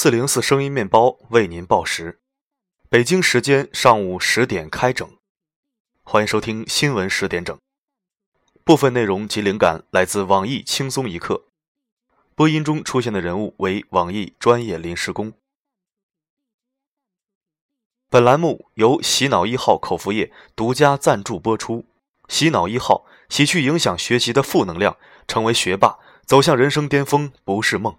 四零四声音面包为您报时，北京时间上午十点开整，欢迎收听新闻十点整。部分内容及灵感来自网易轻松一刻，播音中出现的人物为网易专业临时工。本栏目由洗脑一号口服液独家赞助播出。洗脑一号洗去影响学习的负能量，成为学霸，走向人生巅峰不是梦。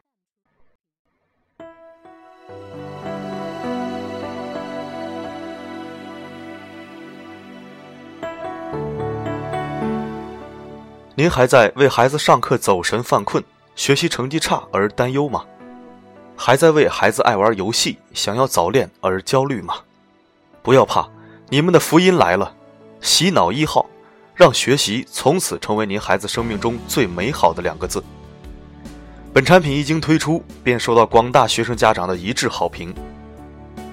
您还在为孩子上课走神犯困、学习成绩差而担忧吗？还在为孩子爱玩游戏、想要早恋而焦虑吗？不要怕，你们的福音来了！洗脑一号，让学习从此成为您孩子生命中最美好的两个字。本产品一经推出，便受到广大学生家长的一致好评。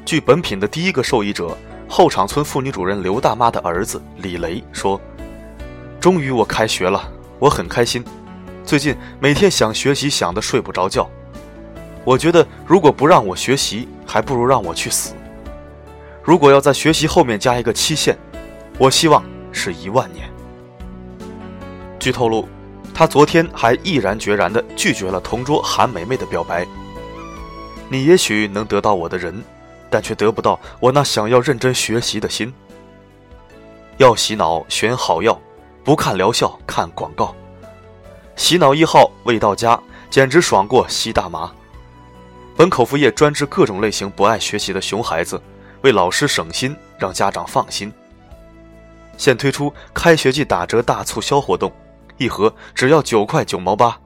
据本品的第一个受益者后场村妇女主任刘大妈的儿子李雷说：“终于我开学了。”我很开心，最近每天想学习想的睡不着觉。我觉得如果不让我学习，还不如让我去死。如果要在学习后面加一个期限，我希望是一万年。据透露，他昨天还毅然决然地拒绝了同桌韩梅梅的表白。你也许能得到我的人，但却得不到我那想要认真学习的心。要洗脑，选好药。不看疗效，看广告。洗脑一号未到家，简直爽过吸大麻。本口服液专治各种类型不爱学习的熊孩子，为老师省心，让家长放心。现推出开学季打折大促销活动，一盒只要九块九毛八，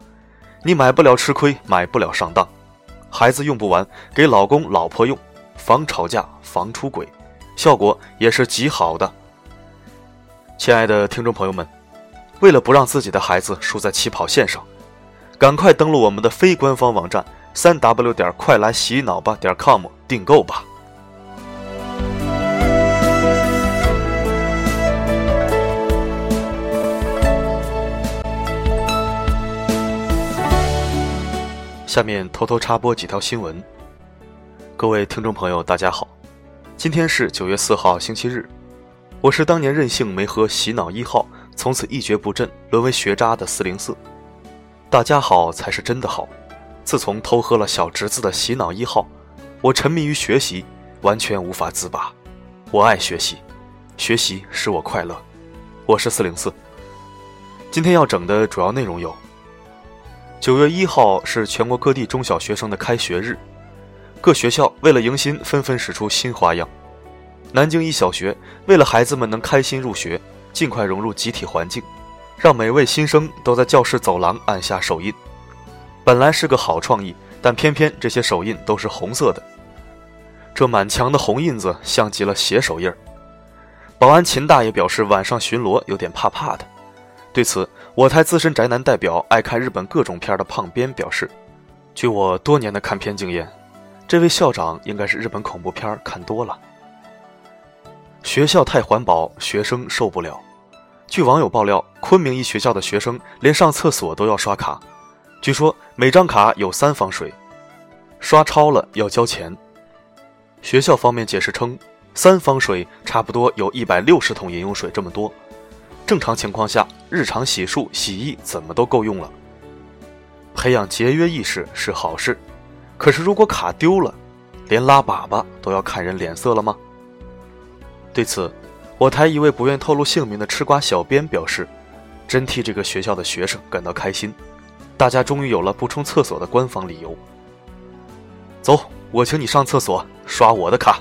你买不了吃亏，买不了上当。孩子用不完，给老公老婆用，防吵架，防出轨，效果也是极好的。亲爱的听众朋友们，为了不让自己的孩子输在起跑线上，赶快登录我们的非官方网站三 w 点快来洗脑吧点 com 订购吧。下面偷偷插播几条新闻。各位听众朋友，大家好，今天是九月四号，星期日。我是当年任性没喝洗脑一号，从此一蹶不振，沦为学渣的四零四。大家好才是真的好。自从偷喝了小侄子的洗脑一号，我沉迷于学习，完全无法自拔。我爱学习，学习使我快乐。我是四零四。今天要整的主要内容有：九月一号是全国各地中小学生的开学日，各学校为了迎新，纷纷使出新花样。南京一小学为了孩子们能开心入学，尽快融入集体环境，让每位新生都在教室走廊按下手印。本来是个好创意，但偏偏这些手印都是红色的。这满墙的红印子像极了血手印儿。保安秦大爷表示，晚上巡逻有点怕怕的。对此，我台资深宅男代表、爱看日本各种片的胖编表示：“据我多年的看片经验，这位校长应该是日本恐怖片看多了。”学校太环保，学生受不了。据网友爆料，昆明一学校的学生连上厕所都要刷卡，据说每张卡有三方水，刷超了要交钱。学校方面解释称，三方水差不多有一百六十桶饮用水这么多，正常情况下，日常洗漱、洗衣怎么都够用了。培养节约意识是好事，可是如果卡丢了，连拉粑粑都要看人脸色了吗？对此，我台一位不愿透露姓名的吃瓜小编表示：“真替这个学校的学生感到开心，大家终于有了不冲厕所的官方理由。”走，我请你上厕所，刷我的卡。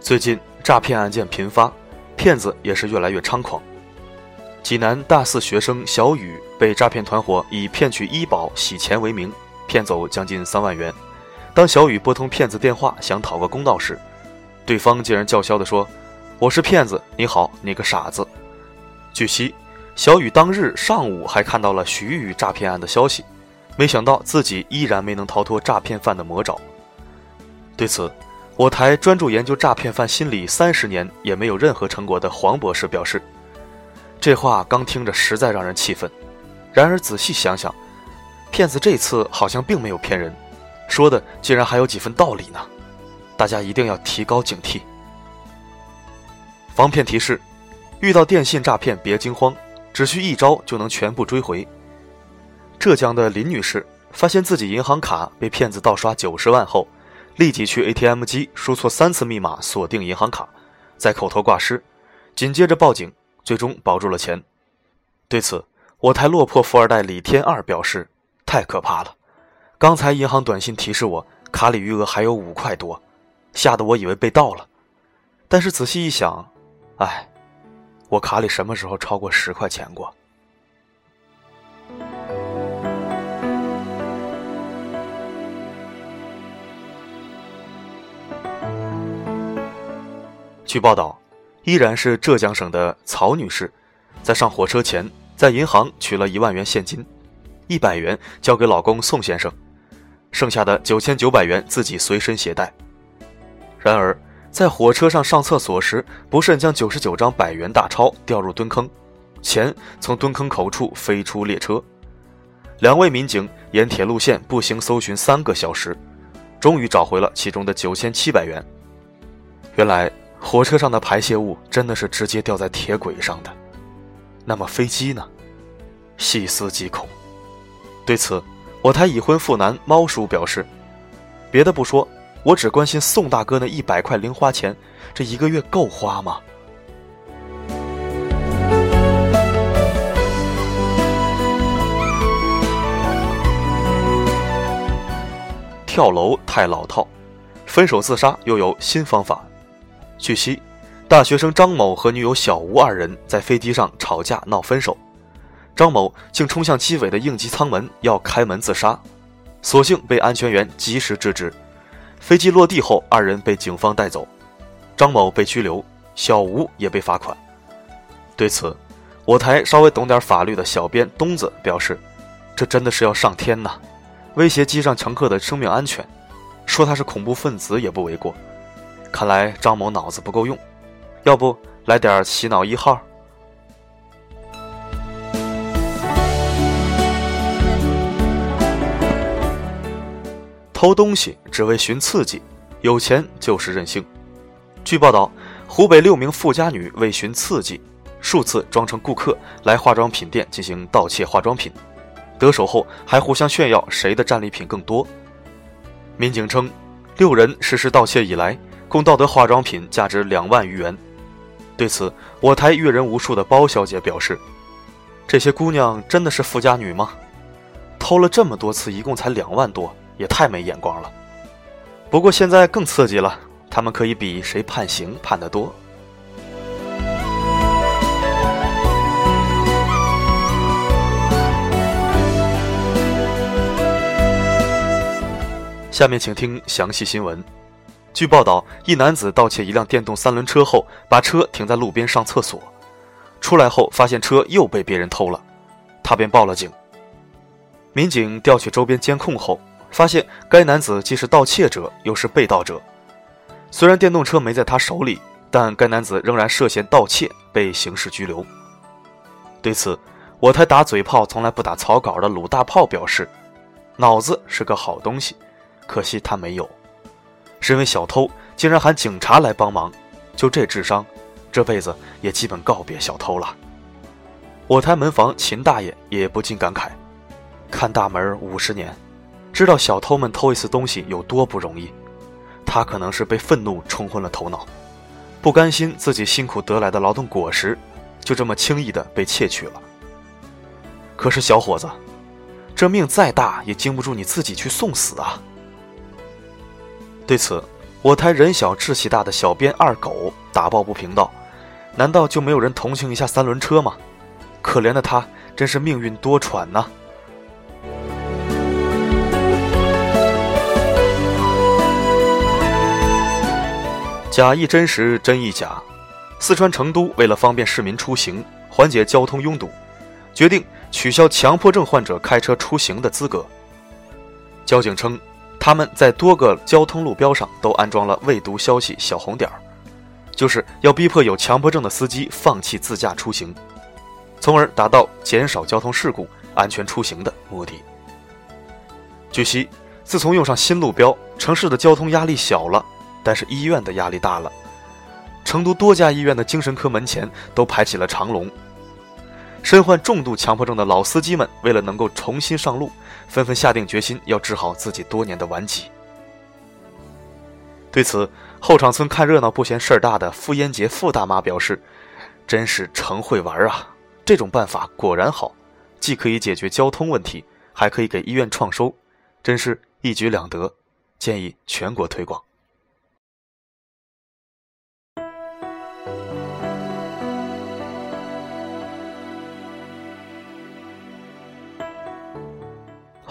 最近诈骗案件频发，骗子也是越来越猖狂。济南大四学生小雨被诈骗团伙以骗取医保、洗钱为名，骗走将近三万元。当小雨拨通骗子电话想讨个公道时，对方竟然叫嚣地说：“我是骗子，你好，你个傻子。”据悉，小雨当日上午还看到了徐宇诈骗案的消息，没想到自己依然没能逃脱诈骗犯的魔爪。对此，我台专注研究诈骗犯心理三十年也没有任何成果的黄博士表示。这话刚听着实在让人气愤。然而仔细想想，骗子这次好像并没有骗人，说的竟然还有几分道理呢。大家一定要提高警惕。防骗提示：遇到电信诈骗别惊慌，只需一招就能全部追回。浙江的林女士发现自己银行卡被骗子盗刷九十万后，立即去 ATM 机输错三次密码锁定银行卡，再口头挂失，紧接着报警，最终保住了钱。对此，我台落魄富二代李天二表示：“太可怕了！刚才银行短信提示我卡里余额还有五块多，吓得我以为被盗了。但是仔细一想，哎，我卡里什么时候超过十块钱过？”据报道，依然是浙江省的曹女士，在上火车前，在银行取了一万元现金，一百元交给老公宋先生，剩下的九千九百元自己随身携带。然而，在火车上上厕所时，不慎将九十九张百元大钞掉入蹲坑，钱从蹲坑口处飞出列车。两位民警沿铁路线步行搜寻三个小时，终于找回了其中的九千七百元。原来。火车上的排泄物真的是直接掉在铁轨上的，那么飞机呢？细思极恐。对此，我台已婚妇男猫叔表示：“别的不说，我只关心宋大哥那一百块零花钱，这一个月够花吗？”跳楼太老套，分手自杀又有新方法。据悉，大学生张某和女友小吴二人在飞机上吵架闹分手，张某竟冲向机尾的应急舱门要开门自杀，所幸被安全员及时制止。飞机落地后，二人被警方带走，张某被拘留，小吴也被罚款。对此，我台稍微懂点法律的小编东子表示：“这真的是要上天呐，威胁机上乘客的生命安全，说他是恐怖分子也不为过。”看来张某脑子不够用，要不来点洗脑一号？偷东西只为寻刺激，有钱就是任性。据报道，湖北六名富家女为寻刺激，数次装成顾客来化妆品店进行盗窃化妆品，得手后还互相炫耀谁的战利品更多。民警称，六人实施盗窃以来。共盗得化妆品价值两万余元。对此，我台阅人无数的包小姐表示：“这些姑娘真的是富家女吗？偷了这么多次，一共才两万多，也太没眼光了。”不过现在更刺激了，他们可以比谁判刑判得多。下面请听详细新闻。据报道，一男子盗窃一辆电动三轮车后，把车停在路边上厕所，出来后发现车又被别人偷了，他便报了警。民警调取周边监控后，发现该男子既是盗窃者，又是被盗者。虽然电动车没在他手里，但该男子仍然涉嫌盗窃，被刑事拘留。对此，我台打嘴炮从来不打草稿的鲁大炮表示：“脑子是个好东西，可惜他没有。”身为小偷，竟然喊警察来帮忙，就这智商，这辈子也基本告别小偷了。我台门房秦大爷也不禁感慨：看大门五十年，知道小偷们偷一次东西有多不容易。他可能是被愤怒冲昏了头脑，不甘心自己辛苦得来的劳动果实就这么轻易的被窃取了。可是小伙子，这命再大也经不住你自己去送死啊！对此，我台人小志气大的小编二狗打抱不平道：“难道就没有人同情一下三轮车吗？可怜的他，真是命运多舛呐！”假亦真实，真亦假。四川成都为了方便市民出行，缓解交通拥堵，决定取消强迫症患者开车出行的资格。交警称。他们在多个交通路标上都安装了未读消息小红点儿，就是要逼迫有强迫症的司机放弃自驾出行。从而达到减少交通事故、安全出行的目的。据悉，自从用上新路标，城市的交通压力小了，但是医院的压力大了。成都多家医院的精神科门前都排起了长龙。身患重度强迫症的老司机们，为了能够重新上路，纷纷下定决心要治好自己多年的顽疾。对此，后场村看热闹不嫌事儿大的傅烟杰傅大妈表示：“真是成会玩啊！这种办法果然好，既可以解决交通问题，还可以给医院创收，真是一举两得，建议全国推广。”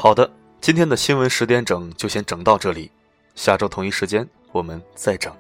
好的，今天的新闻十点整就先整到这里，下周同一时间我们再整。